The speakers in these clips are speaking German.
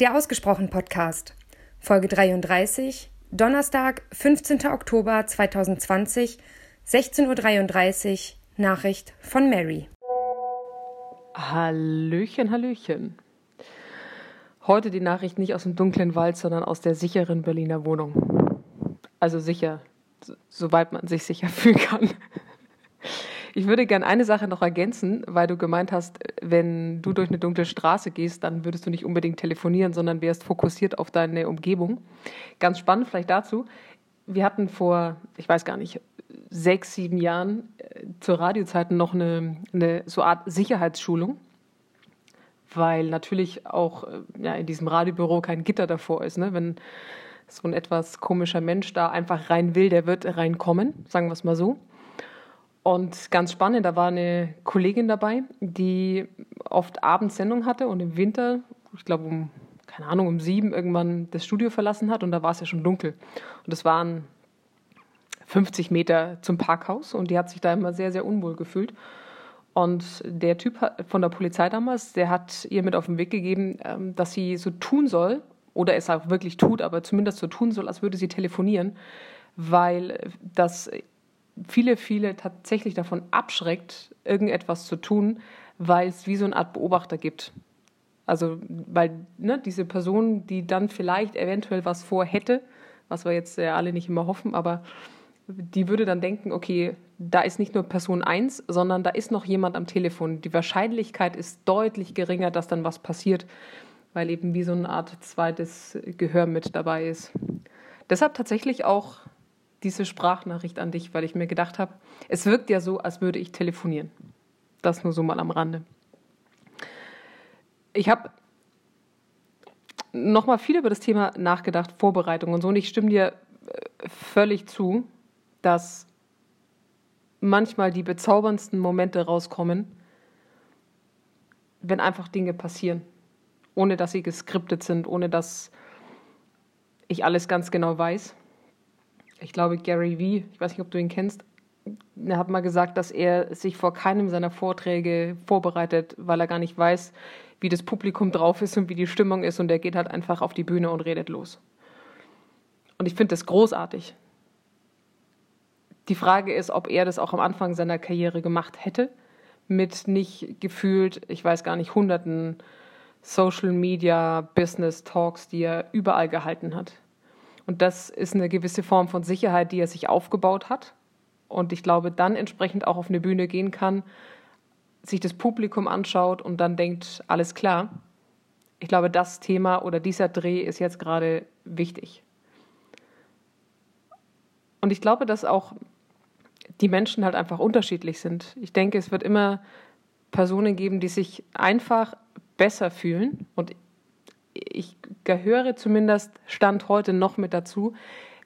Der Ausgesprochen Podcast, Folge 33, Donnerstag, 15. Oktober 2020, 16.33 Uhr, Nachricht von Mary. Hallöchen, Hallöchen. Heute die Nachricht nicht aus dem dunklen Wald, sondern aus der sicheren Berliner Wohnung. Also sicher, soweit man sich sicher fühlen kann. Ich würde gerne eine Sache noch ergänzen, weil du gemeint hast, wenn du durch eine dunkle Straße gehst, dann würdest du nicht unbedingt telefonieren, sondern wärst fokussiert auf deine Umgebung. Ganz spannend vielleicht dazu. Wir hatten vor, ich weiß gar nicht, sechs, sieben Jahren äh, zur Radiozeiten noch eine, eine so Art Sicherheitsschulung, weil natürlich auch äh, ja, in diesem Radiobüro kein Gitter davor ist. Ne? Wenn so ein etwas komischer Mensch da einfach rein will, der wird reinkommen, sagen wir es mal so. Und ganz spannend, da war eine Kollegin dabei, die oft Abendsendung hatte und im Winter, ich glaube um, keine Ahnung, um sieben irgendwann das Studio verlassen hat und da war es ja schon dunkel. Und es waren 50 Meter zum Parkhaus und die hat sich da immer sehr, sehr unwohl gefühlt. Und der Typ von der Polizei damals, der hat ihr mit auf den Weg gegeben, ähm, dass sie so tun soll, oder es auch wirklich tut, aber zumindest so tun soll, als würde sie telefonieren, weil das viele, viele tatsächlich davon abschreckt, irgendetwas zu tun, weil es wie so eine Art Beobachter gibt. Also, weil ne, diese Person, die dann vielleicht eventuell was vorhätte, was wir jetzt ja alle nicht immer hoffen, aber die würde dann denken, okay, da ist nicht nur Person 1, sondern da ist noch jemand am Telefon. Die Wahrscheinlichkeit ist deutlich geringer, dass dann was passiert, weil eben wie so eine Art zweites Gehör mit dabei ist. Deshalb tatsächlich auch diese Sprachnachricht an dich, weil ich mir gedacht habe, es wirkt ja so, als würde ich telefonieren. Das nur so mal am Rande. Ich habe nochmal viel über das Thema nachgedacht, Vorbereitung und so, und ich stimme dir äh, völlig zu, dass manchmal die bezauberndsten Momente rauskommen, wenn einfach Dinge passieren, ohne dass sie geskriptet sind, ohne dass ich alles ganz genau weiß ich glaube, Gary Vee, ich weiß nicht, ob du ihn kennst, er hat mal gesagt, dass er sich vor keinem seiner Vorträge vorbereitet, weil er gar nicht weiß, wie das Publikum drauf ist und wie die Stimmung ist und er geht halt einfach auf die Bühne und redet los. Und ich finde das großartig. Die Frage ist, ob er das auch am Anfang seiner Karriere gemacht hätte, mit nicht gefühlt, ich weiß gar nicht, hunderten Social Media Business Talks, die er überall gehalten hat. Und das ist eine gewisse Form von Sicherheit, die er sich aufgebaut hat. Und ich glaube, dann entsprechend auch auf eine Bühne gehen kann, sich das Publikum anschaut und dann denkt, alles klar. Ich glaube, das Thema oder dieser Dreh ist jetzt gerade wichtig. Und ich glaube, dass auch die Menschen halt einfach unterschiedlich sind. Ich denke, es wird immer Personen geben, die sich einfach besser fühlen. Und ich gehöre zumindest Stand heute noch mit dazu,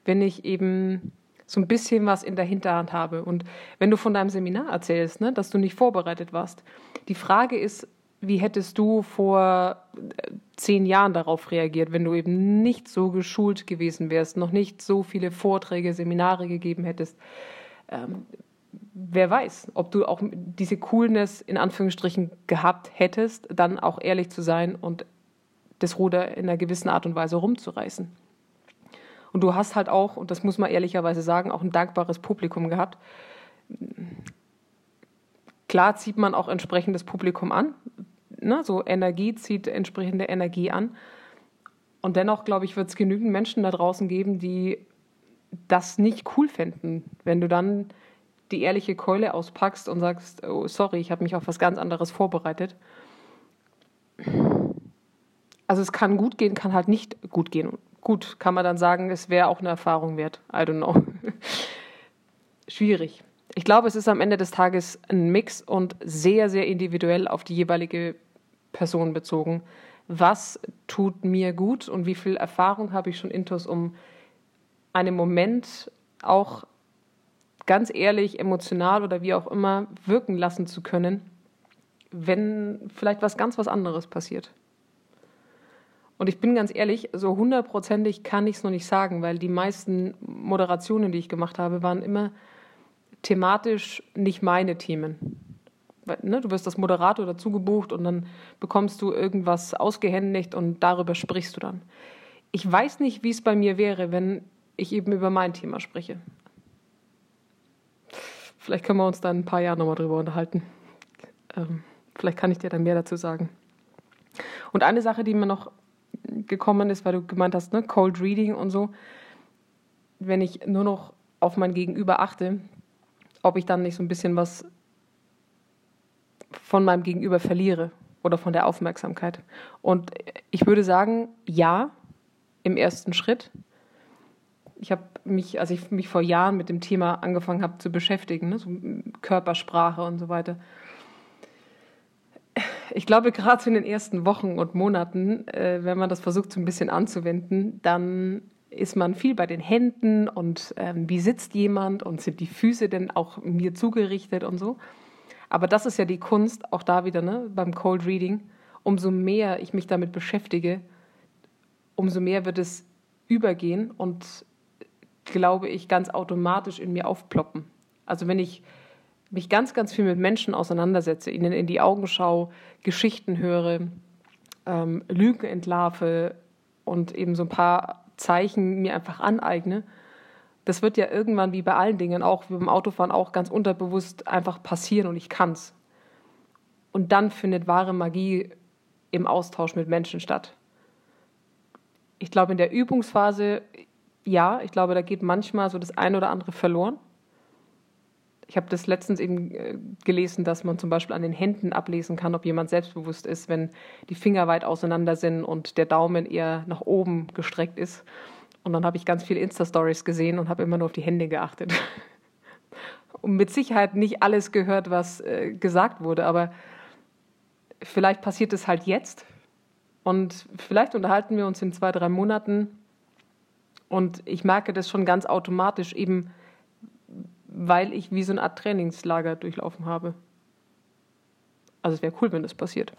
wenn ich eben so ein bisschen was in der Hinterhand habe. Und wenn du von deinem Seminar erzählst, ne, dass du nicht vorbereitet warst, die Frage ist, wie hättest du vor äh, zehn Jahren darauf reagiert, wenn du eben nicht so geschult gewesen wärst, noch nicht so viele Vorträge, Seminare gegeben hättest? Ähm, wer weiß, ob du auch diese Coolness in Anführungsstrichen gehabt hättest, dann auch ehrlich zu sein und das Ruder in einer gewissen Art und Weise rumzureißen. Und du hast halt auch, und das muss man ehrlicherweise sagen, auch ein dankbares Publikum gehabt. Klar zieht man auch entsprechendes Publikum an. Ne? So Energie zieht entsprechende Energie an. Und dennoch, glaube ich, wird es genügend Menschen da draußen geben, die das nicht cool fänden, wenn du dann die ehrliche Keule auspackst und sagst, oh, sorry, ich habe mich auf was ganz anderes vorbereitet also es kann gut gehen, kann halt nicht gut gehen. Gut, kann man dann sagen, es wäre auch eine Erfahrung wert. I don't know. Schwierig. Ich glaube, es ist am Ende des Tages ein Mix und sehr, sehr individuell auf die jeweilige Person bezogen. Was tut mir gut und wie viel Erfahrung habe ich schon intus, um einen Moment auch ganz ehrlich, emotional oder wie auch immer wirken lassen zu können, wenn vielleicht was ganz was anderes passiert. Und ich bin ganz ehrlich, so hundertprozentig kann ich es noch nicht sagen, weil die meisten Moderationen, die ich gemacht habe, waren immer thematisch nicht meine Themen. Ne, du wirst als Moderator dazu gebucht und dann bekommst du irgendwas ausgehändigt und darüber sprichst du dann. Ich weiß nicht, wie es bei mir wäre, wenn ich eben über mein Thema spreche. Vielleicht können wir uns da in ein paar Jahren nochmal drüber unterhalten. Ähm, vielleicht kann ich dir dann mehr dazu sagen. Und eine Sache, die mir noch gekommen ist, weil du gemeint hast, ne, Cold Reading und so, wenn ich nur noch auf mein Gegenüber achte, ob ich dann nicht so ein bisschen was von meinem Gegenüber verliere oder von der Aufmerksamkeit. Und ich würde sagen, ja, im ersten Schritt. Ich habe mich, als ich mich vor Jahren mit dem Thema angefangen habe zu beschäftigen, ne, so Körpersprache und so weiter. Ich glaube, gerade so in den ersten Wochen und Monaten, äh, wenn man das versucht, so ein bisschen anzuwenden, dann ist man viel bei den Händen und ähm, wie sitzt jemand und sind die Füße denn auch mir zugerichtet und so. Aber das ist ja die Kunst, auch da wieder ne, beim Cold Reading. Umso mehr ich mich damit beschäftige, umso mehr wird es übergehen und, glaube ich, ganz automatisch in mir aufploppen. Also wenn ich mich ganz, ganz viel mit Menschen auseinandersetze, ihnen in die Augen schaue, Geschichten höre, ähm, Lügen entlarve und eben so ein paar Zeichen mir einfach aneigne, das wird ja irgendwann wie bei allen Dingen, auch wie beim Autofahren, auch ganz unterbewusst einfach passieren und ich kann's. Und dann findet wahre Magie im Austausch mit Menschen statt. Ich glaube, in der Übungsphase, ja, ich glaube, da geht manchmal so das eine oder andere verloren. Ich habe das letztens eben äh, gelesen, dass man zum Beispiel an den Händen ablesen kann, ob jemand selbstbewusst ist, wenn die Finger weit auseinander sind und der Daumen eher nach oben gestreckt ist. Und dann habe ich ganz viele Insta-Stories gesehen und habe immer nur auf die Hände geachtet. und mit Sicherheit nicht alles gehört, was äh, gesagt wurde, aber vielleicht passiert es halt jetzt. Und vielleicht unterhalten wir uns in zwei, drei Monaten. Und ich merke das schon ganz automatisch, eben weil ich wie so eine Art Trainingslager durchlaufen habe. Also es wäre cool, wenn das passiert.